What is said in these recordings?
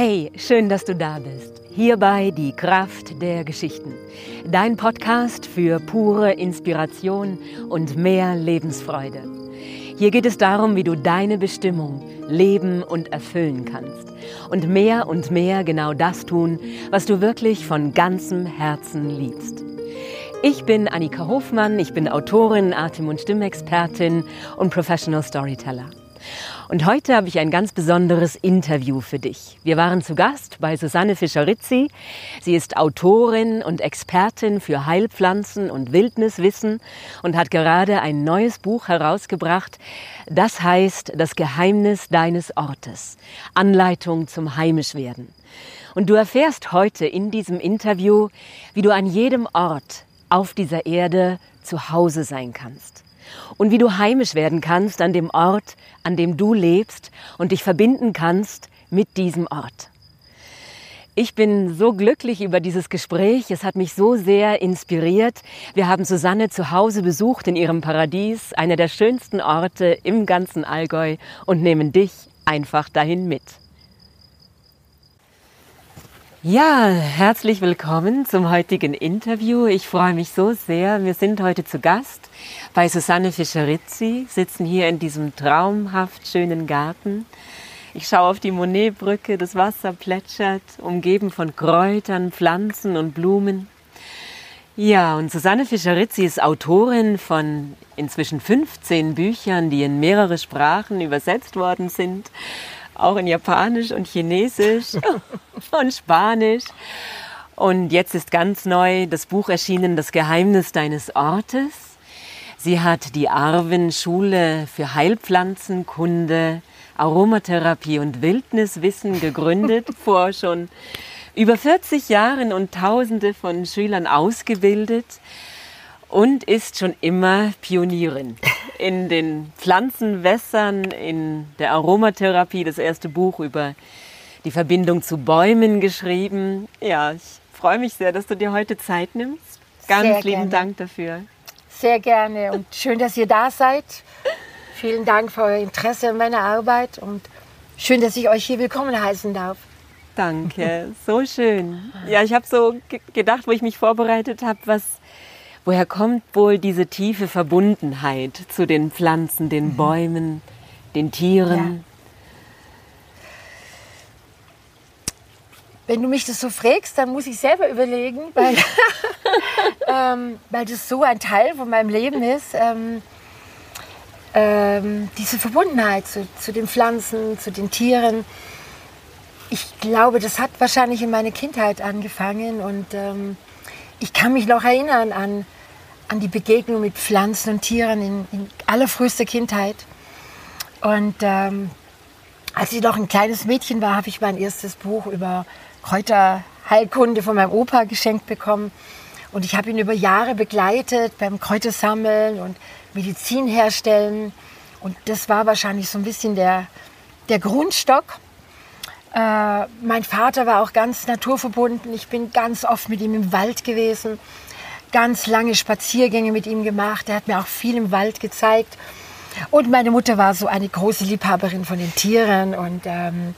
Hey, schön, dass du da bist. Hierbei die Kraft der Geschichten. Dein Podcast für pure Inspiration und mehr Lebensfreude. Hier geht es darum, wie du deine Bestimmung leben und erfüllen kannst. Und mehr und mehr genau das tun, was du wirklich von ganzem Herzen liebst. Ich bin Annika Hofmann, ich bin Autorin, Atem- und Stimmexpertin und Professional Storyteller. Und heute habe ich ein ganz besonderes Interview für dich. Wir waren zu Gast bei Susanne Fischer-Rizzi. Sie ist Autorin und Expertin für Heilpflanzen und Wildniswissen und hat gerade ein neues Buch herausgebracht. Das heißt Das Geheimnis deines Ortes. Anleitung zum Heimischwerden. Und du erfährst heute in diesem Interview, wie du an jedem Ort auf dieser Erde zu Hause sein kannst. Und wie du heimisch werden kannst an dem Ort, an dem du lebst und dich verbinden kannst mit diesem Ort. Ich bin so glücklich über dieses Gespräch. Es hat mich so sehr inspiriert. Wir haben Susanne zu Hause besucht in ihrem Paradies, einer der schönsten Orte im ganzen Allgäu und nehmen dich einfach dahin mit. Ja, herzlich willkommen zum heutigen Interview. Ich freue mich so sehr. Wir sind heute zu Gast bei Susanne Fischerizzi, sitzen hier in diesem traumhaft schönen Garten. Ich schaue auf die Monetbrücke, das Wasser plätschert, umgeben von Kräutern, Pflanzen und Blumen. Ja, und Susanne Fischerizzi ist Autorin von inzwischen 15 Büchern, die in mehrere Sprachen übersetzt worden sind auch in Japanisch und Chinesisch und Spanisch. Und jetzt ist ganz neu das Buch erschienen, Das Geheimnis deines Ortes. Sie hat die Arwen-Schule für Heilpflanzenkunde, Aromatherapie und Wildniswissen gegründet, vor schon über 40 Jahren und Tausende von Schülern ausgebildet und ist schon immer Pionierin in den Pflanzenwässern, in der Aromatherapie, das erste Buch über die Verbindung zu Bäumen geschrieben. Ja, ich freue mich sehr, dass du dir heute Zeit nimmst. Ganz sehr lieben gerne. Dank dafür. Sehr gerne und schön, dass ihr da seid. Vielen Dank für euer Interesse an meiner Arbeit und schön, dass ich euch hier willkommen heißen darf. Danke, so schön. Ja, ich habe so gedacht, wo ich mich vorbereitet habe, was Woher kommt wohl diese tiefe Verbundenheit zu den Pflanzen, den mhm. Bäumen, den Tieren? Ja. Wenn du mich das so fragst, dann muss ich selber überlegen, weil, ähm, weil das so ein Teil von meinem Leben ist. Ähm, ähm, diese Verbundenheit zu, zu, den Pflanzen, zu den Tieren. Ich glaube, das hat wahrscheinlich in meiner Kindheit angefangen und ähm, ich kann mich noch erinnern an an die Begegnung mit Pflanzen und Tieren in, in allerfrühester Kindheit. Und ähm, als ich noch ein kleines Mädchen war, habe ich mein erstes Buch über Kräuterheilkunde von meinem Opa geschenkt bekommen. Und ich habe ihn über Jahre begleitet beim Kräutersammeln und Medizin herstellen. Und das war wahrscheinlich so ein bisschen der, der Grundstock. Äh, mein Vater war auch ganz naturverbunden. Ich bin ganz oft mit ihm im Wald gewesen ganz lange Spaziergänge mit ihm gemacht. Er hat mir auch viel im Wald gezeigt. Und meine Mutter war so eine große Liebhaberin von den Tieren. Und ähm,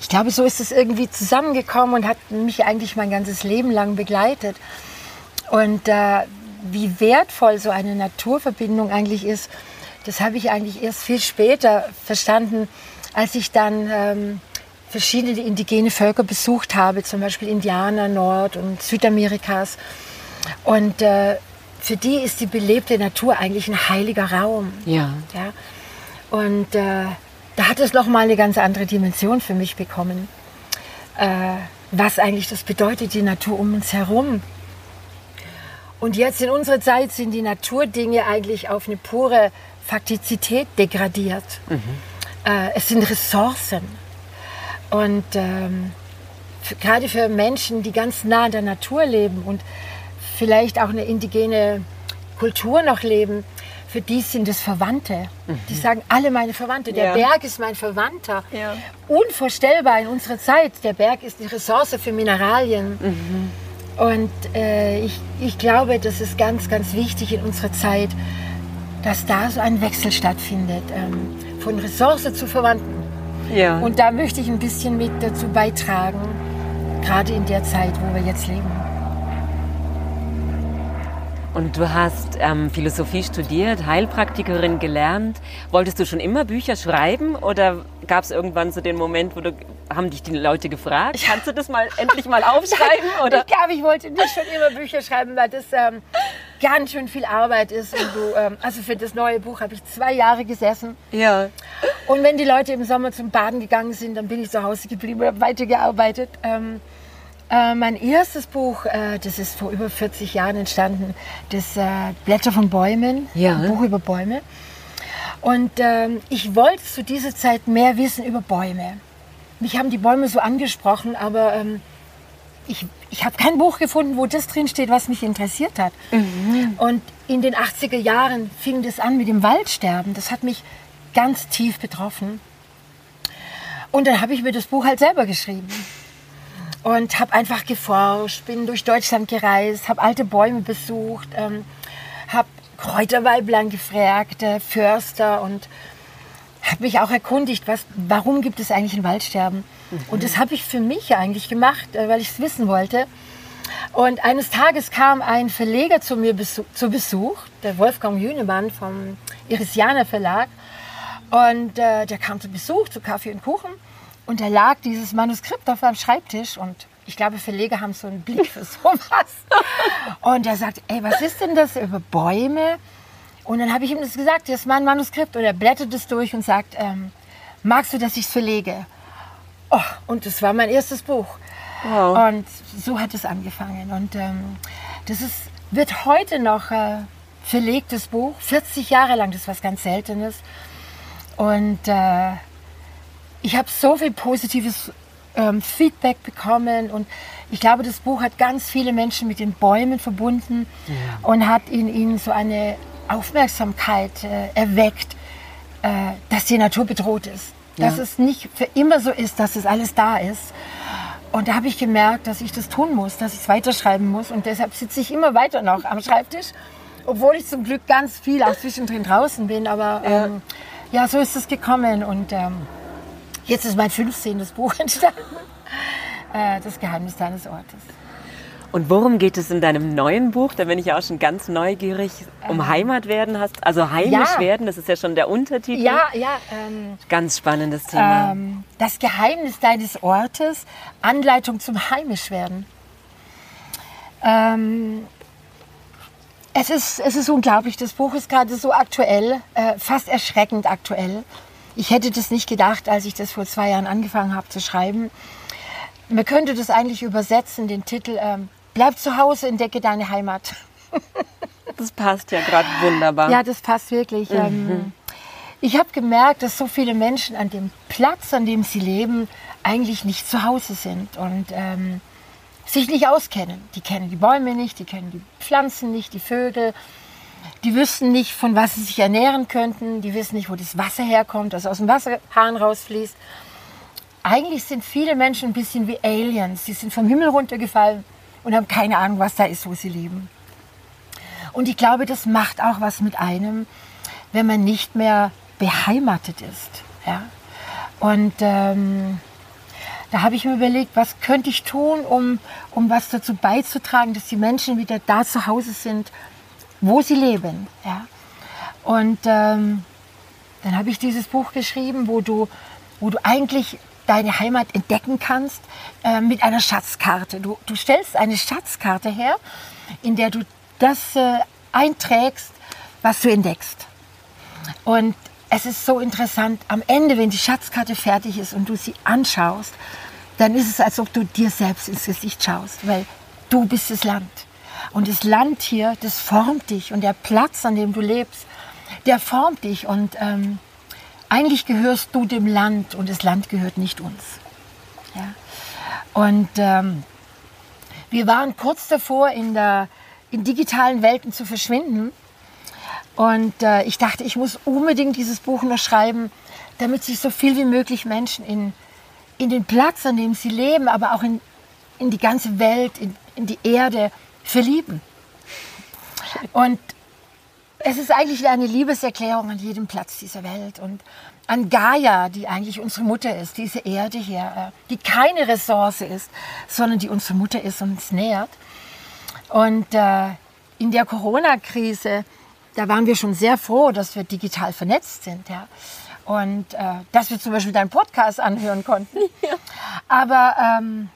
ich glaube, so ist es irgendwie zusammengekommen und hat mich eigentlich mein ganzes Leben lang begleitet. Und äh, wie wertvoll so eine Naturverbindung eigentlich ist, das habe ich eigentlich erst viel später verstanden, als ich dann ähm, verschiedene indigene Völker besucht habe, zum Beispiel Indianer Nord- und Südamerikas. Und äh, für die ist die belebte Natur eigentlich ein heiliger Raum. Ja. ja? Und äh, da hat es nochmal eine ganz andere Dimension für mich bekommen. Äh, was eigentlich das bedeutet, die Natur um uns herum. Und jetzt in unserer Zeit sind die Naturdinge eigentlich auf eine pure Faktizität degradiert. Mhm. Äh, es sind Ressourcen. Und ähm, gerade für Menschen, die ganz nah an der Natur leben und vielleicht auch eine indigene Kultur noch leben, für die sind es Verwandte. Mhm. Die sagen alle meine Verwandte. Der ja. Berg ist mein Verwandter. Ja. Unvorstellbar in unserer Zeit. Der Berg ist die Ressource für Mineralien. Mhm. Und äh, ich, ich glaube, das ist ganz, ganz wichtig in unserer Zeit, dass da so ein Wechsel stattfindet. Ähm, von Ressource zu Verwandten. Ja. Und da möchte ich ein bisschen mit dazu beitragen, gerade in der Zeit, wo wir jetzt leben. Und du hast ähm, Philosophie studiert, Heilpraktikerin gelernt. Wolltest du schon immer Bücher schreiben oder gab es irgendwann so den Moment, wo du haben dich die Leute gefragt, kannst du das mal endlich mal aufschreiben? Oder? Ich glaube, ich wollte nicht schon immer Bücher schreiben, weil das ähm, ganz schön viel Arbeit ist. Und du, ähm, also für das neue Buch habe ich zwei Jahre gesessen. Ja. Und wenn die Leute im Sommer zum Baden gegangen sind, dann bin ich zu Hause geblieben und habe weitergearbeitet. Äh, mein erstes Buch, äh, das ist vor über 40 Jahren entstanden, das äh, Blätter von Bäumen, ja. ein Buch über Bäume. Und ähm, ich wollte zu dieser Zeit mehr wissen über Bäume. Mich haben die Bäume so angesprochen, aber ähm, ich, ich habe kein Buch gefunden, wo das drinsteht, was mich interessiert hat. Mhm. Und in den 80er Jahren fing das an mit dem Waldsterben. Das hat mich ganz tief betroffen. Und dann habe ich mir das Buch halt selber geschrieben und habe einfach geforscht, bin durch Deutschland gereist, habe alte Bäume besucht, ähm, habe Kräuterweiblein gefragt, äh, Förster und habe mich auch erkundigt, was, warum gibt es eigentlich ein Waldsterben? Mhm. Und das habe ich für mich eigentlich gemacht, äh, weil ich es wissen wollte. Und eines Tages kam ein Verleger zu mir besuch, zu Besuch, der Wolfgang Jünemann vom Irisianer Verlag. Und äh, der kam zu Besuch, zu Kaffee und Kuchen. Und da lag dieses Manuskript auf meinem Schreibtisch und ich glaube, Verleger haben so einen Blick für sowas. Und er sagt, ey, was ist denn das über Bäume? Und dann habe ich ihm das gesagt, das ist mein Manuskript. Und er blättert es durch und sagt, ähm, magst du, dass ich es verlege? Oh, und das war mein erstes Buch. Wow. Und so hat es angefangen. Und ähm, das ist, wird heute noch äh, verlegtes Buch, 40 Jahre lang, das ist was ganz Seltenes. Und äh, ich habe so viel positives ähm, Feedback bekommen und ich glaube, das Buch hat ganz viele Menschen mit den Bäumen verbunden ja. und hat in ihnen so eine Aufmerksamkeit äh, erweckt, äh, dass die Natur bedroht ist. Ja. Dass es nicht für immer so ist, dass es alles da ist. Und da habe ich gemerkt, dass ich das tun muss, dass ich es weiterschreiben muss. Und deshalb sitze ich immer weiter noch am Schreibtisch, obwohl ich zum Glück ganz viel auch zwischendrin draußen bin. Aber ähm, ja. ja, so ist es gekommen. Und ähm, Jetzt ist mein 15. Buch entstanden. Äh, das Geheimnis deines Ortes. Und worum geht es in deinem neuen Buch? Da bin ich ja auch schon ganz neugierig. Um ähm, Heimat werden hast, also heimisch ja. werden, das ist ja schon der Untertitel. Ja, ja. Ähm, ganz spannendes Thema. Ähm, das Geheimnis deines Ortes, Anleitung zum heimisch werden. Ähm, es, ist, es ist unglaublich, das Buch ist gerade so aktuell, äh, fast erschreckend aktuell. Ich hätte das nicht gedacht, als ich das vor zwei Jahren angefangen habe zu schreiben. Man könnte das eigentlich übersetzen, den Titel ähm, Bleib zu Hause, entdecke deine Heimat. Das passt ja gerade wunderbar. Ja, das passt wirklich. Mhm. Ähm, ich habe gemerkt, dass so viele Menschen an dem Platz, an dem sie leben, eigentlich nicht zu Hause sind und ähm, sich nicht auskennen. Die kennen die Bäume nicht, die kennen die Pflanzen nicht, die Vögel. Die wüssten nicht, von was sie sich ernähren könnten. Die wissen nicht, wo das Wasser herkommt, das aus dem Wasserhahn rausfließt. Eigentlich sind viele Menschen ein bisschen wie Aliens. Sie sind vom Himmel runtergefallen und haben keine Ahnung, was da ist, wo sie leben. Und ich glaube, das macht auch was mit einem, wenn man nicht mehr beheimatet ist. Ja? Und ähm, da habe ich mir überlegt, was könnte ich tun, um, um was dazu beizutragen, dass die Menschen wieder da zu Hause sind, wo sie leben. Ja. Und ähm, dann habe ich dieses Buch geschrieben, wo du, wo du eigentlich deine Heimat entdecken kannst äh, mit einer Schatzkarte. Du, du stellst eine Schatzkarte her, in der du das äh, einträgst, was du entdeckst. Und es ist so interessant, am Ende, wenn die Schatzkarte fertig ist und du sie anschaust, dann ist es, als ob du dir selbst ins Gesicht schaust, weil du bist das Land. Und das Land hier, das formt dich. Und der Platz, an dem du lebst, der formt dich. Und ähm, eigentlich gehörst du dem Land und das Land gehört nicht uns. Ja? Und ähm, wir waren kurz davor, in, der, in digitalen Welten zu verschwinden. Und äh, ich dachte, ich muss unbedingt dieses Buch noch schreiben, damit sich so viel wie möglich Menschen in, in den Platz, an dem sie leben, aber auch in, in die ganze Welt, in, in die Erde verlieben. Und es ist eigentlich eine Liebeserklärung an jedem Platz dieser Welt und an Gaia, die eigentlich unsere Mutter ist, diese Erde hier, äh, die keine Ressource ist, sondern die unsere Mutter ist und uns nährt. Und äh, in der Corona-Krise, da waren wir schon sehr froh, dass wir digital vernetzt sind. Ja. Und äh, dass wir zum Beispiel deinen Podcast anhören konnten. Ja. Aber ähm,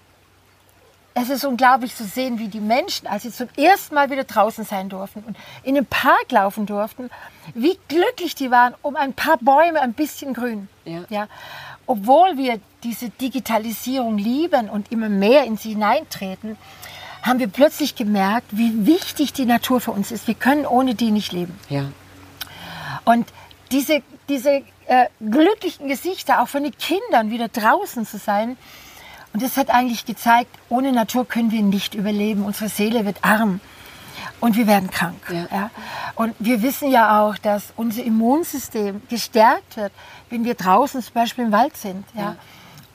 es ist unglaublich zu sehen, wie die Menschen, als sie zum ersten Mal wieder draußen sein durften und in den Park laufen durften, wie glücklich die waren um ein paar Bäume, ein bisschen Grün. Ja. ja. Obwohl wir diese Digitalisierung lieben und immer mehr in sie hineintreten, haben wir plötzlich gemerkt, wie wichtig die Natur für uns ist. Wir können ohne die nicht leben. Ja. Und diese, diese äh, glücklichen Gesichter, auch von den Kindern wieder draußen zu sein, und das hat eigentlich gezeigt, ohne Natur können wir nicht überleben. Unsere Seele wird arm und wir werden krank. Ja. ja. Und wir wissen ja auch, dass unser Immunsystem gestärkt wird, wenn wir draußen zum Beispiel im Wald sind. Ja. ja.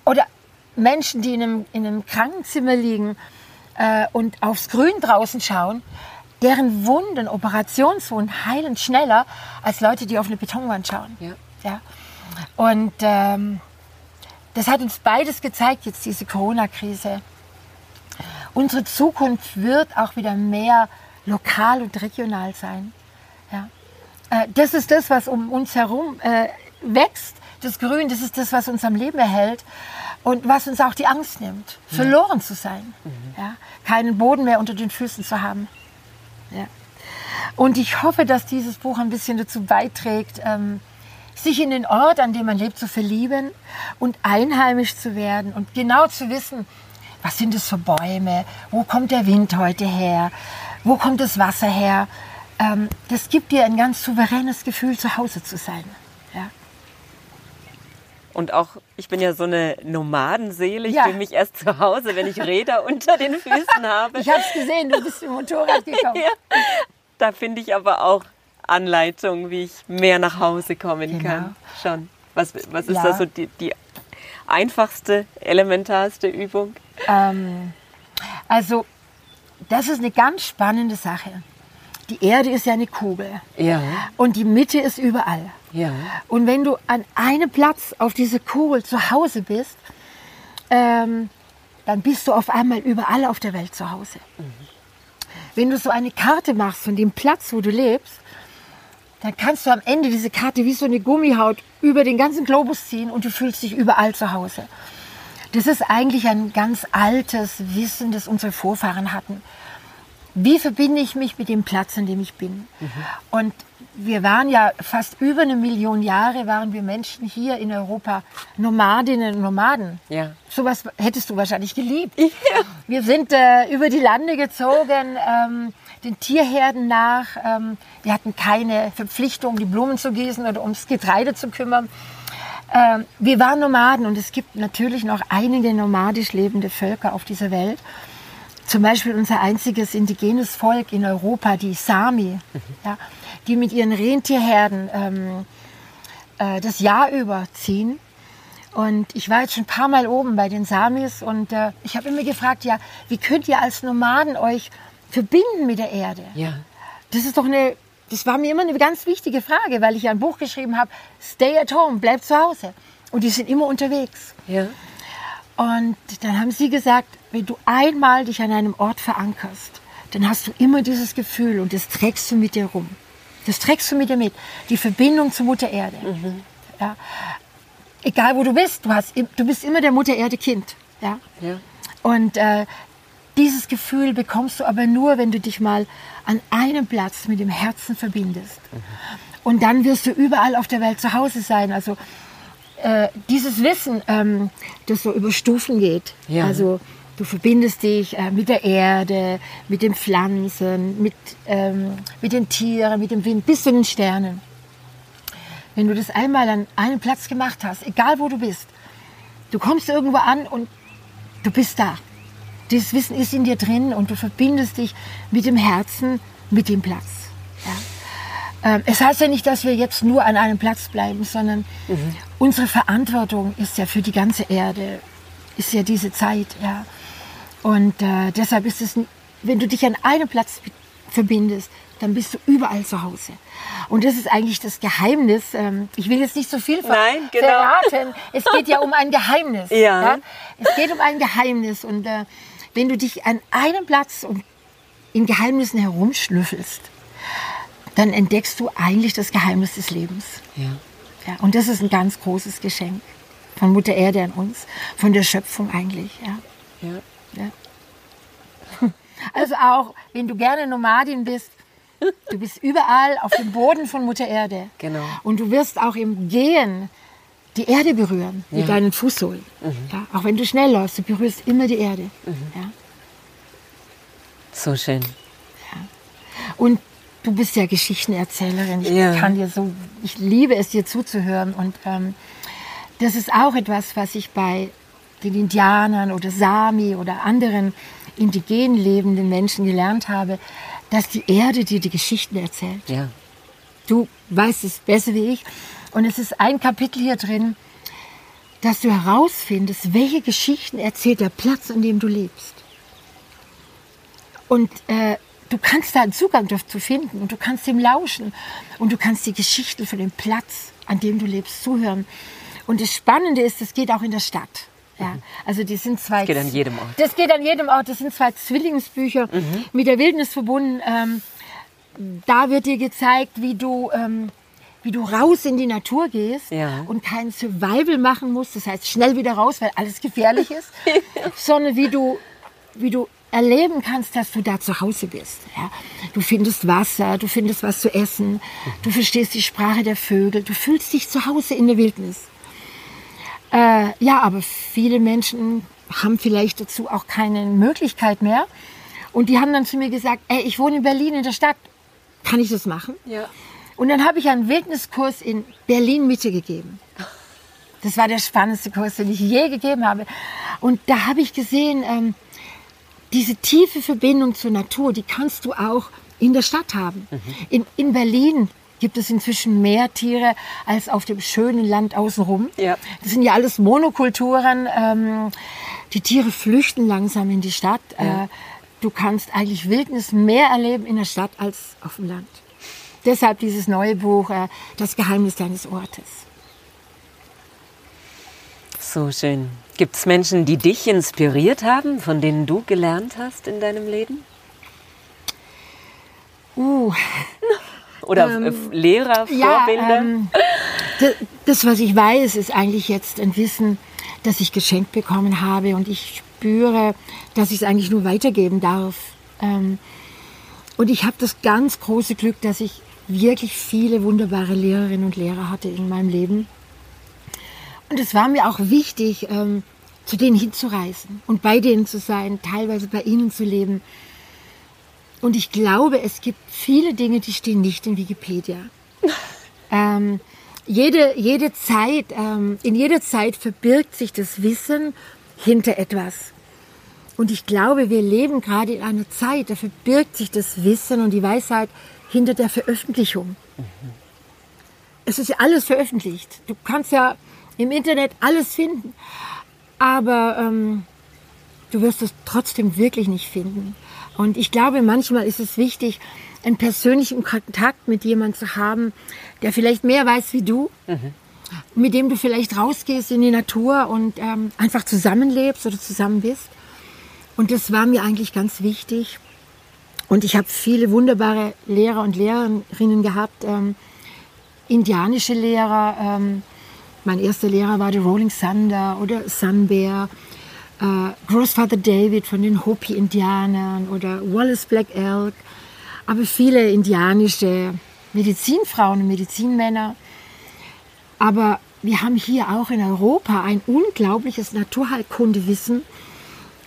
Oder Menschen, die in einem, in einem Krankenzimmer liegen äh, und aufs Grün draußen schauen, deren Wunden, Operationswunden heilen schneller als Leute, die auf eine Betonwand schauen. Ja. Und ähm, das hat uns beides gezeigt, jetzt diese Corona-Krise. Unsere Zukunft wird auch wieder mehr lokal und regional sein. Ja. Äh, das ist das, was um uns herum äh, wächst. Das Grün, das ist das, was uns am Leben erhält und was uns auch die Angst nimmt, mhm. verloren zu sein. Mhm. Ja. Keinen Boden mehr unter den Füßen zu haben. Ja. Und ich hoffe, dass dieses Buch ein bisschen dazu beiträgt, ähm, sich in den Ort, an dem man lebt, zu verlieben und einheimisch zu werden und genau zu wissen, was sind es für Bäume, wo kommt der Wind heute her, wo kommt das Wasser her. Ähm, das gibt dir ein ganz souveränes Gefühl, zu Hause zu sein. Ja. Und auch, ich bin ja so eine Nomadenseele. Ich ja. fühle mich erst zu Hause, wenn ich Räder unter den Füßen habe. Ich habe es gesehen, du bist im Motorrad gekommen. ja. Da finde ich aber auch Anleitung, wie ich mehr nach Hause kommen genau. kann. Schon. Was, was ist ja. da so die, die einfachste, elementarste Übung? Ähm, also, das ist eine ganz spannende Sache. Die Erde ist ja eine Kugel. Ja. Und die Mitte ist überall. Ja. Und wenn du an einem Platz auf dieser Kugel zu Hause bist, ähm, dann bist du auf einmal überall auf der Welt zu Hause. Mhm. Wenn du so eine Karte machst von dem Platz, wo du lebst, dann kannst du am Ende diese Karte wie so eine Gummihaut über den ganzen Globus ziehen und du fühlst dich überall zu Hause. Das ist eigentlich ein ganz altes Wissen, das unsere Vorfahren hatten. Wie verbinde ich mich mit dem Platz, an dem ich bin? Mhm. Und wir waren ja fast über eine Million Jahre, waren wir Menschen hier in Europa Nomadinnen und Nomaden. Ja. Sowas hättest du wahrscheinlich geliebt. Ja. Wir sind äh, über die Lande gezogen, ähm, den Tierherden nach. Ähm, wir hatten keine Verpflichtung, die Blumen zu gießen oder ums Getreide zu kümmern. Ähm, wir waren Nomaden und es gibt natürlich noch einige nomadisch lebende Völker auf dieser Welt. Zum Beispiel unser einziges indigenes Volk in Europa, die Sami, mhm. ja, die mit ihren Rentierherden ähm, äh, das Jahr über ziehen. Und ich war jetzt schon ein paar Mal oben bei den Samis und äh, ich habe immer gefragt, ja, wie könnt ihr als Nomaden euch verbinden mit der Erde? Ja. Das ist doch eine, das war mir immer eine ganz wichtige Frage, weil ich ja ein Buch geschrieben habe, Stay at home, bleib zu Hause. Und die sind immer unterwegs. Ja. Und dann haben sie gesagt, wenn du einmal dich an einem Ort verankerst, dann hast du immer dieses Gefühl und das trägst du mit dir rum. Das trägst du mit dir mit. Die Verbindung zur Mutter Erde. Mhm. Ja. Egal wo du bist, du, hast, du bist immer der Mutter Erde Kind. Ja. ja. Und äh, dieses Gefühl bekommst du aber nur, wenn du dich mal an einem Platz mit dem Herzen verbindest. Mhm. Und dann wirst du überall auf der Welt zu Hause sein. Also äh, dieses Wissen, ähm, das so über Stufen geht. Ja. Also du verbindest dich äh, mit der Erde, mit den Pflanzen, mit, ähm, mit den Tieren, mit dem Wind, bis zu den Sternen. Wenn du das einmal an einem Platz gemacht hast, egal wo du bist, du kommst irgendwo an und du bist da. Dieses Wissen ist in dir drin und du verbindest dich mit dem Herzen, mit dem Platz. Ja. Ähm, es heißt ja nicht, dass wir jetzt nur an einem Platz bleiben, sondern mhm. unsere Verantwortung ist ja für die ganze Erde, ist ja diese Zeit. Ja. Und äh, deshalb ist es, wenn du dich an einem Platz verbindest, dann bist du überall zu Hause. Und das ist eigentlich das Geheimnis. Ähm, ich will jetzt nicht so viel Nein, genau. verraten. Es geht ja um ein Geheimnis. Ja. Es geht um ein Geheimnis. Und äh, wenn du dich an einem Platz in Geheimnissen herumschnüffelst, dann entdeckst du eigentlich das Geheimnis des Lebens. Ja. Ja, und das ist ein ganz großes Geschenk von Mutter Erde an uns, von der Schöpfung eigentlich. Ja. Ja. Ja. Also auch, wenn du gerne Nomadin bist, du bist überall auf dem Boden von Mutter Erde. Genau. Und du wirst auch im Gehen die Erde berühren mit Ja. deinen Fußsohlen. Ja, auch wenn du schnell läufst, du berührst immer die Erde. Ja. So schön. Und du bist ja Geschichtenerzählerin. Ich Ja. kann dir so, ich liebe es, dir zuzuhören. Und ähm, das ist auch etwas, was ich bei den Indianern oder Sami oder anderen indigen lebenden Menschen gelernt habe, dass die Erde dir die Geschichten erzählt. Ja. Du weißt es besser wie ich. Und es ist ein Kapitel hier drin, dass du herausfindest, welche Geschichten erzählt der Platz, an dem du lebst. Und äh, du kannst da einen Zugang dazu finden und du kannst dem lauschen und du kannst die Geschichten von dem Platz, an dem du lebst, zuhören. Und das Spannende ist, das geht auch in der Stadt. Ja, also die sind zwei. Das geht an jedem Ort. Das geht an jedem Ort. Das sind zwei Zwillingsbücher mit der Wildnis verbunden. Ähm, da wird dir gezeigt, wie du, ähm, wie du raus in die Natur gehst Ja. und kein Survival machen musst. Das heißt, schnell wieder raus, weil alles gefährlich ist. sondern wie du, wie du erleben kannst, dass du da zu Hause bist. Ja? Du findest Wasser, du findest was zu essen, du verstehst die Sprache der Vögel, du fühlst dich zu Hause in der Wildnis. Äh, ja, aber viele Menschen haben vielleicht dazu auch keine Möglichkeit mehr. Und die haben dann zu mir gesagt, ey, ich wohne in Berlin in der Stadt. Kann ich das machen? Ja. Und dann habe ich einen Wildniskurs in Berlin Mitte gegeben. Das war der spannendste Kurs, den ich je gegeben habe. Und da habe ich gesehen, ähm, diese tiefe Verbindung zur Natur, die kannst du auch in der Stadt haben. In, in Berlin gibt es inzwischen mehr Tiere als auf dem schönen Land außenrum. Ja. Das sind ja alles Monokulturen. Ähm, die Tiere flüchten langsam in die Stadt. Äh, du kannst eigentlich Wildnis mehr erleben in der Stadt als auf dem Land. Deshalb dieses neue Buch, äh, Das Geheimnis deines Ortes. So schön. Gibt es Menschen, die dich inspiriert haben, von denen du gelernt hast in deinem Leben? Uh, Oder äh, Lehrer, Vorbilder? ähm, das, das, was ich weiß, ist eigentlich jetzt ein Wissen, das ich geschenkt bekommen habe und ich spüre, dass ich es eigentlich nur weitergeben darf. Ähm, und ich habe das ganz große Glück, dass ich wirklich viele wunderbare Lehrerinnen und Lehrer hatte in meinem Leben. Und es war mir auch wichtig, ähm, zu denen hinzureisen und bei denen zu sein, teilweise bei ihnen zu leben. Und ich glaube, es gibt viele Dinge, die stehen nicht in Wikipedia. ähm, jede, jede Zeit, ähm, in jeder Zeit verbirgt sich das Wissen hinter etwas. Und ich glaube, wir leben gerade in einer Zeit, da verbirgt sich das Wissen und die Weisheit hinter der Veröffentlichung. Es ist ja alles veröffentlicht. Du kannst ja im Internet alles finden, aber ähm, du wirst es trotzdem wirklich nicht finden. Und ich glaube, manchmal ist es wichtig, einen persönlichen Kontakt mit jemandem zu haben, der vielleicht mehr weiß wie du, mit dem du vielleicht rausgehst in die Natur und ähm, einfach zusammenlebst oder zusammen bist. Und das war mir eigentlich ganz wichtig. Und ich habe viele wunderbare Lehrer und Lehrerinnen gehabt, ähm, indianische Lehrer. Ähm, mein erster Lehrer war der Rolling Thunder oder Sun Bear, äh, Großvater David von den Hopi-Indianern oder Wallace Black Elk, aber viele indianische Medizinfrauen und Medizinmänner. Aber wir haben hier auch in Europa ein unglaubliches Naturheilkundewissen.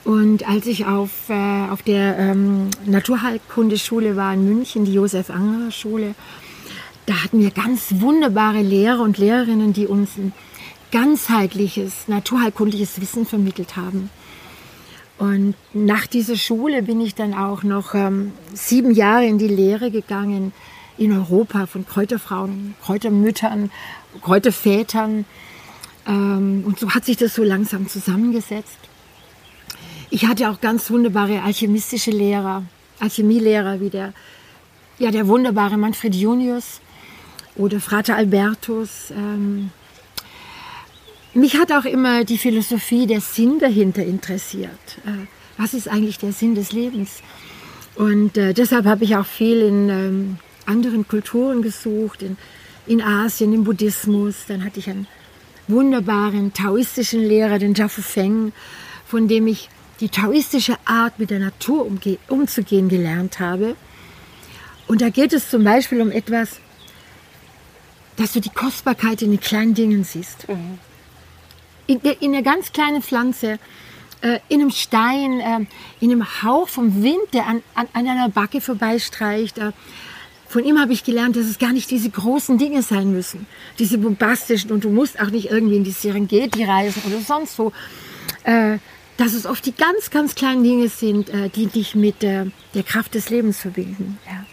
Und als ich auf, äh, auf der ähm, Naturheilkundeschule war in München, die Josef-Angerer-Schule, da hatten wir ganz wunderbare Lehrer und Lehrerinnen, die uns ein ganzheitliches, naturheilkundliches Wissen vermittelt haben. Und nach dieser Schule bin ich dann auch noch ähm, sieben Jahre in die Lehre gegangen in Europa von Kräuterfrauen, Kräutermüttern, Kräutervätern. Ähm, und so hat sich das so langsam zusammengesetzt. Ich hatte auch ganz wunderbare alchemistische Lehrer, Alchemielehrer wie der, ja, der wunderbare Manfred Junius oder Frater Albertus. Ähm, mich hat auch immer die Philosophie, der Sinn dahinter interessiert. Äh, was ist eigentlich der Sinn des Lebens? Und äh, deshalb habe ich auch viel in ähm, anderen Kulturen gesucht, in, in Asien, im Buddhismus. Dann hatte ich einen wunderbaren taoistischen Lehrer, den Jiafu Feng, von dem ich die taoistische Art, mit der Natur umzugehen gelernt habe. Und da geht es zum Beispiel um etwas, dass du die Kostbarkeit in den kleinen Dingen siehst. Mhm. In, in einer ganz kleinen Pflanze, äh, in einem Stein, äh, in einem Hauch vom Wind, der an, an, an einer Backe vorbeistreicht. Äh, von ihm habe ich gelernt, dass es gar nicht diese großen Dinge sein müssen, diese bombastischen. Und du musst auch nicht irgendwie in die Serengeti reisen oder sonst wo. Äh, dass es oft die ganz, ganz kleinen Dinge sind, äh, die dich mit der Kraft des Lebens verbinden. Ja.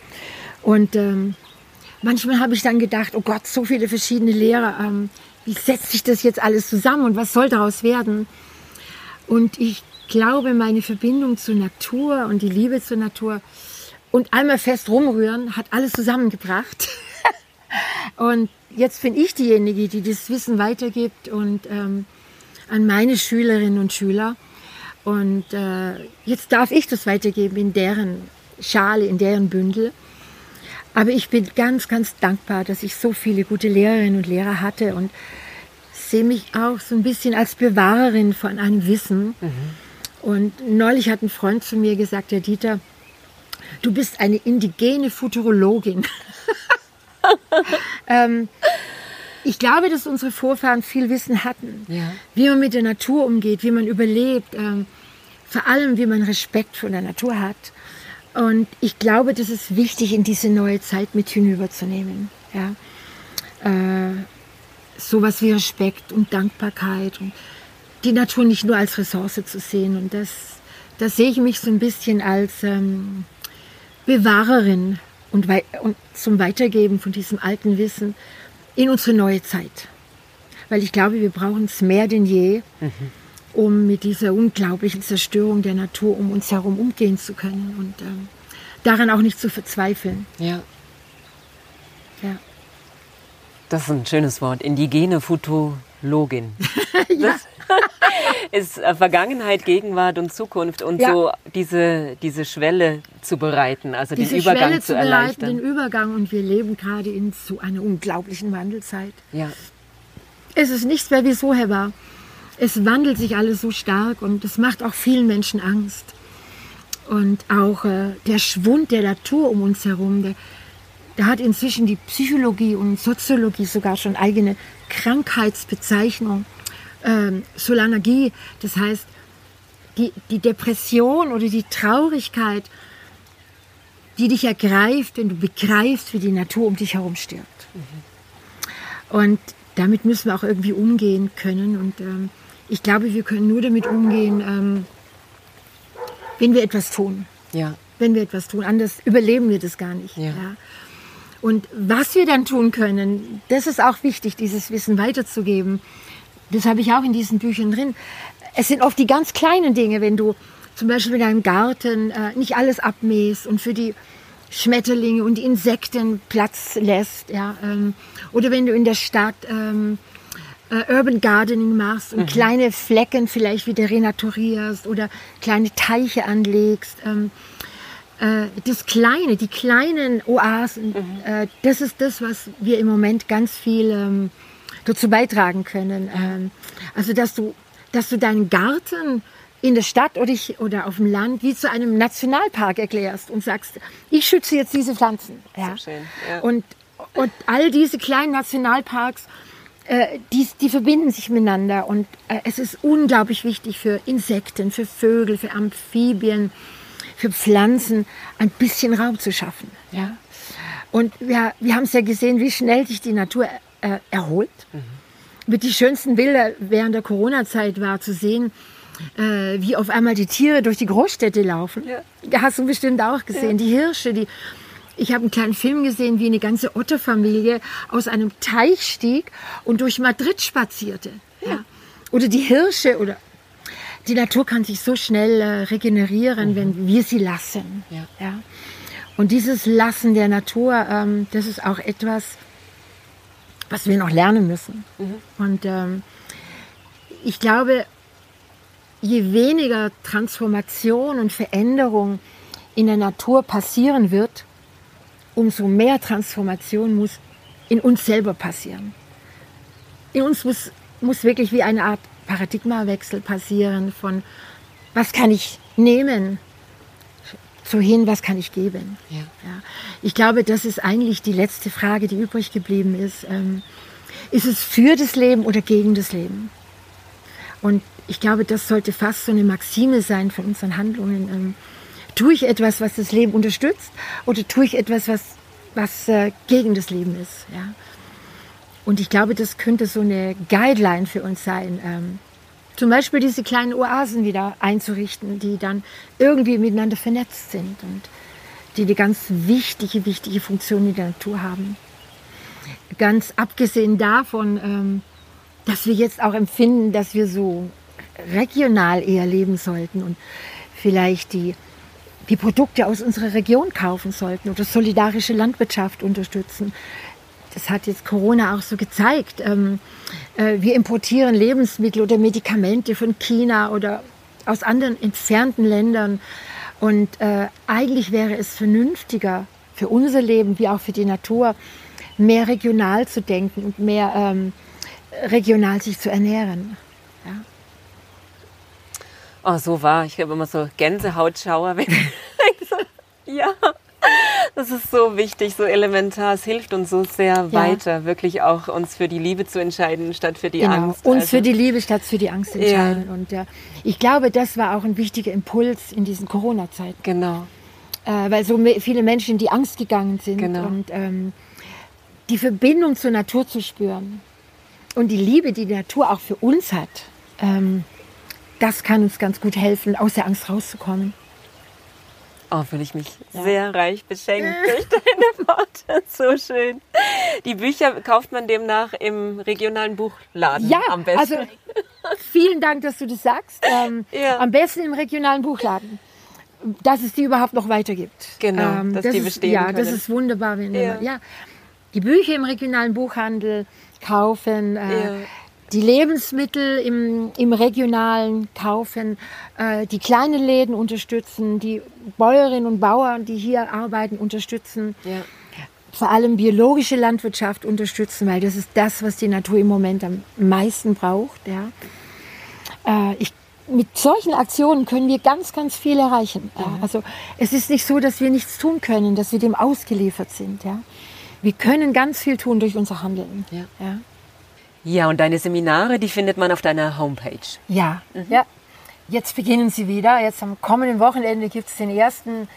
Und ähm, manchmal habe ich dann gedacht, oh Gott, so viele verschiedene Lehrer, ähm, wie setzt sich das jetzt alles zusammen und was soll daraus werden? Und ich glaube, meine Verbindung zur Natur und die Liebe zur Natur und einmal fest rumrühren hat alles zusammengebracht. und jetzt bin ich diejenige, die das Wissen weitergibt und ähm, an meine Schülerinnen und Schüler. Und äh, jetzt darf ich das weitergeben in deren Schale, in deren Bündel. Aber ich bin ganz, ganz dankbar, dass ich so viele gute Lehrerinnen und Lehrer hatte und sehe mich auch so ein bisschen als Bewahrerin von einem Wissen. Mhm. Und neulich hat ein Freund zu mir gesagt, der Dieter, du bist eine indigene Futurologin. ähm, ich glaube, dass unsere Vorfahren viel Wissen hatten, ja. wie man mit der Natur umgeht, wie man überlebt, ähm, vor allem wie man Respekt vor der Natur hat. Und ich glaube, das ist wichtig, in diese neue Zeit mit hinüberzunehmen. Ja? Äh, sowas wie Respekt und Dankbarkeit und die Natur nicht nur als Ressource zu sehen. Und das, das sehe ich mich so ein bisschen als ähm, Bewahrerin und, und zum Weitergeben von diesem alten Wissen in unsere neue Zeit. Weil ich glaube, wir brauchen es mehr denn je, mhm. um mit dieser unglaublichen Zerstörung der Natur um uns herum umgehen zu können und ähm, daran auch nicht zu verzweifeln. Ja. Ja. Das ist ein schönes Wort. Indigene Futologin. ja. ist äh, Vergangenheit, Gegenwart und Zukunft und ja. so diese, diese Schwelle zu bereiten, also diese den Übergang Schwelle zu, zu erleichtern. Den Übergang und wir leben gerade in so einer unglaublichen Wandelzeit. Ja. Es ist nichts mehr wie es vorher war. Es wandelt sich alles so stark und es macht auch vielen Menschen Angst. Und auch äh, der Schwund der Natur um uns herum, der, der hat inzwischen die Psychologie und Soziologie sogar schon eigene Krankheitsbezeichnung ähm, Solanagie, das heißt die, die Depression oder die Traurigkeit, die dich ergreift, wenn du begreifst, wie die Natur um dich herum stirbt. Mhm. Und damit müssen wir auch irgendwie umgehen können. Und ähm, ich glaube, wir können nur damit umgehen, ähm, wenn wir etwas tun. Ja. Wenn wir etwas tun. Anders überleben wir das gar nicht. Ja. ja. Und was wir dann tun können, das ist auch wichtig, dieses Wissen weiterzugeben. Das habe ich auch in diesen Büchern drin. Es sind oft die ganz kleinen Dinge, wenn du zum Beispiel in deinem Garten äh, nicht alles abmähst und für die Schmetterlinge und die Insekten Platz lässt. Ja, ähm, oder wenn du in der Stadt ähm, äh, Urban Gardening machst und mhm. kleine Flecken vielleicht wieder renaturierst oder kleine Teiche anlegst. Ähm, äh, das Kleine, die kleinen Oasen, mhm. äh, das ist das, was wir im Moment ganz viel ähm, dazu beitragen können. Ähm, also dass du, dass du deinen Garten in der Stadt oder, ich, oder auf dem Land wie zu einem Nationalpark erklärst und sagst, ich schütze jetzt diese Pflanzen. Ja. schön, ja. Und, und all diese kleinen Nationalparks, äh, die, die verbinden sich miteinander und äh, es ist unglaublich wichtig für Insekten, für Vögel, für Amphibien, für Pflanzen ein bisschen Raum zu schaffen. Ja? Und wir, wir haben es ja gesehen, wie schnell sich die Natur äh, erholt. Mhm. Mit die schönsten Bilder während der Corona-Zeit war zu sehen, äh, wie auf einmal die Tiere durch die Großstädte laufen. Ja. Da hast du bestimmt auch gesehen. Ja. Die Hirsche, die. Ich habe einen kleinen Film gesehen, wie eine ganze Otterfamilie aus einem Teich stieg und durch Madrid spazierte. Ja. Oder die Hirsche oder die Natur kann sich so schnell äh, regenerieren, mhm. wenn wir sie lassen. Ja. ja. Und dieses Lassen der Natur, ähm, das ist auch etwas, was wir noch lernen müssen. Mhm. Und ähm, ich glaube, je weniger Transformation und Veränderung in der Natur passieren wird, umso mehr Transformation muss in uns selber passieren. In uns muss, muss wirklich wie eine Art Paradigmawechsel passieren von, was kann ich nehmen, zu hin, was kann ich geben. Ja. Ja. Ich glaube, das ist eigentlich die letzte Frage, die übrig geblieben ist. Ähm, ist es für das Leben oder gegen das Leben? Und ich glaube, das sollte fast so eine Maxime sein von unseren Handlungen. Ähm, tue ich etwas, was das Leben unterstützt oder tue ich etwas, was, was äh, gegen das Leben ist? Ja? Und ich glaube, das könnte so eine Guideline für uns sein. Ähm, zum Beispiel diese kleinen Oasen wieder einzurichten, die dann irgendwie miteinander vernetzt sind und die eine ganz wichtige, wichtige Funktion in der Natur haben. Ganz abgesehen davon, ähm, dass wir jetzt auch empfinden, dass wir so regional eher leben sollten und vielleicht die, die Produkte aus unserer Region kaufen sollten oder solidarische Landwirtschaft unterstützen. Das hat jetzt Corona auch so gezeigt. Ähm, äh, wir importieren Lebensmittel oder Medikamente von China oder aus anderen entfernten Ländern. Und äh, eigentlich wäre es vernünftiger für unser Leben wie auch für die Natur, mehr regional zu denken und mehr ähm, regional sich zu ernähren. Ja. Oh, so war. Ich habe immer so Gänsehautschauer. Ja, das ist so wichtig, so elementar. Es hilft uns so sehr ja. weiter, wirklich auch uns für die Liebe zu entscheiden, statt für die genau. Angst. Uns also. für die Liebe statt für die Angst entscheiden. Ja. Und ja, ich glaube, das war auch ein wichtiger Impuls in diesen Corona-Zeiten. Genau. Äh, weil so viele Menschen in die Angst gegangen sind. Genau. Und ähm, die Verbindung zur Natur zu spüren und die Liebe, die die Natur auch für uns hat, ähm, das kann uns ganz gut helfen, aus der Angst rauszukommen. Oh, fühle ich mich ja. sehr reich beschenkt durch deine Worte. So schön. Die Bücher kauft man demnach im regionalen Buchladen ja, am besten. Also vielen Dank, dass du das sagst. Ähm, ja. Am besten im regionalen Buchladen. Dass es die überhaupt noch weitergibt. Genau, ähm, dass das die bestehen ist, Ja, können. das ist wunderbar. Wenn ja. Man, ja. Die Bücher im regionalen Buchhandel kaufen. Äh, die Lebensmittel im, im regionalen kaufen, äh, die kleinen Läden unterstützen, die Bäuerinnen und Bauern, die hier arbeiten, unterstützen. Ja. Vor allem biologische Landwirtschaft unterstützen, weil das ist das, was die Natur im Moment am meisten braucht. Ja. Äh, ich, mit solchen Aktionen können wir ganz, ganz viel erreichen. Ja. Also es ist nicht so, dass wir nichts tun können, dass wir dem ausgeliefert sind. Ja. Wir können ganz viel tun durch unser Handeln. Ja. Ja. Und deine Seminare, die findet man auf deiner Homepage. Ja, mhm. ja. Jetzt beginnen sie wieder. Jetzt am kommenden Wochenende gibt es den ersten,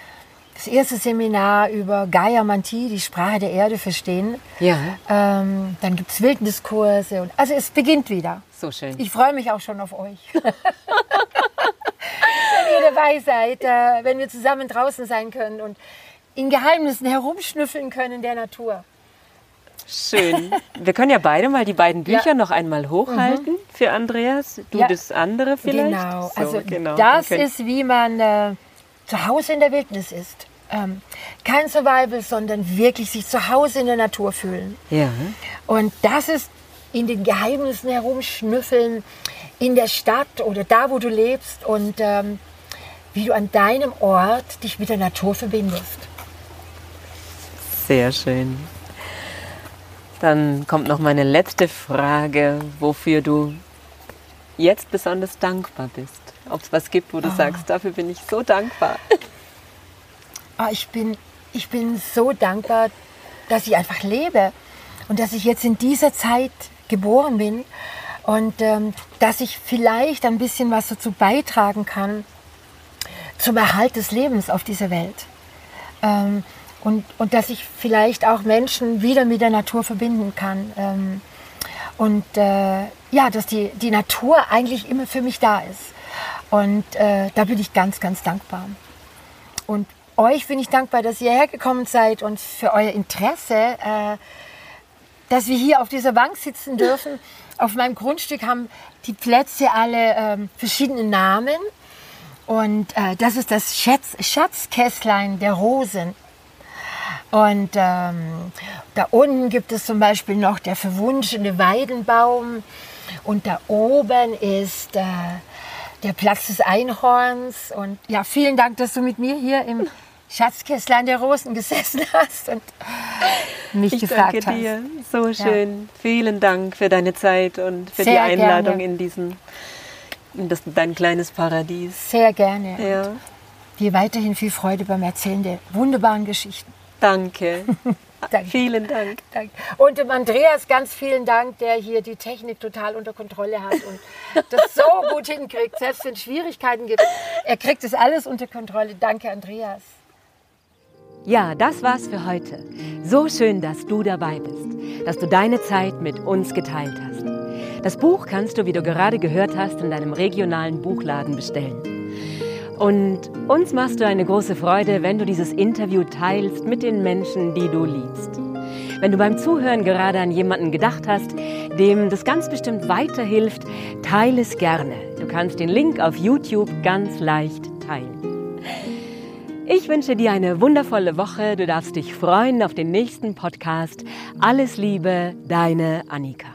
das erste Seminar über Gaia Manti, die Sprache der Erde verstehen. Ja. Ähm, dann gibt es Wildniskurse. Und, also es beginnt wieder. So schön. Ich freue mich auch schon auf euch. wenn ihr dabei seid, äh, wenn wir zusammen draußen sein können und in Geheimnissen herumschnüffeln können der Natur. Schön. Wir können ja beide mal die beiden Bücher ja. noch einmal hochhalten mhm. für Andreas. Du ja. das andere vielleicht. Genau. So, also genau. das ist, wie man äh, zu Hause in der Wildnis ist. Ähm, kein Survival, sondern wirklich sich zu Hause in der Natur fühlen. Ja. Und das ist in den Geheimnissen herumschnüffeln, in der Stadt oder da, wo du lebst und ähm, wie du an deinem Ort dich mit der Natur verbindest. Sehr schön. Dann kommt noch meine letzte Frage, wofür du jetzt besonders dankbar bist. Ob es was gibt, wo du oh. sagst, dafür bin ich so dankbar. Oh, ich, bin, ich bin so dankbar, dass ich einfach lebe und dass ich jetzt in dieser Zeit geboren bin und ähm, dass ich vielleicht ein bisschen was dazu beitragen kann zum Erhalt des Lebens auf dieser Welt. Ähm, und, und dass ich vielleicht auch Menschen wieder mit der Natur verbinden kann. Ähm, und äh, ja, dass die, die Natur eigentlich immer für mich da ist. Und äh, da bin ich ganz, ganz dankbar. Und euch bin ich dankbar, dass ihr hergekommen seid und für euer Interesse, äh, dass wir hier auf dieser Bank sitzen dürfen. Auf meinem Grundstück haben die Plätze alle ähm, verschiedene Namen. Und äh, das ist das Schatz, Schatzkästlein der Rosen. Und ähm, da unten gibt es zum Beispiel noch der verwunschene Weidenbaum. Und da oben ist äh, der Platz des Einhorns. Und ja, vielen Dank, dass du mit mir hier im Schatzkästlein der Rosen gesessen hast und mich ich gefragt danke hast. dir. So schön. Ja. Vielen Dank für deine Zeit und für Sehr die Einladung gerne. in diesen in das, dein kleines Paradies. Sehr gerne. Ja. Dir weiterhin viel Freude beim Erzählen der wunderbaren Geschichten. Danke. Danke. Vielen Dank. Danke. Und dem Andreas ganz vielen Dank, der hier die Technik total unter Kontrolle hat und das so gut hinkriegt, selbst wenn es Schwierigkeiten gibt. Er kriegt es alles unter Kontrolle. Danke, Andreas. Ja, das war's für heute. So schön, dass du dabei bist, dass du deine Zeit mit uns geteilt hast. Das Buch kannst du, wie du gerade gehört hast, in deinem regionalen Buchladen bestellen. Und uns machst du eine große Freude, wenn du dieses Interview teilst mit den Menschen, die du liebst. Wenn du beim Zuhören gerade an jemanden gedacht hast, dem das ganz bestimmt weiterhilft, teile es gerne. Du kannst den Link auf YouTube ganz leicht teilen. Ich wünsche dir eine wundervolle Woche. Du darfst dich freuen auf den nächsten Podcast. Alles Liebe, deine Annika.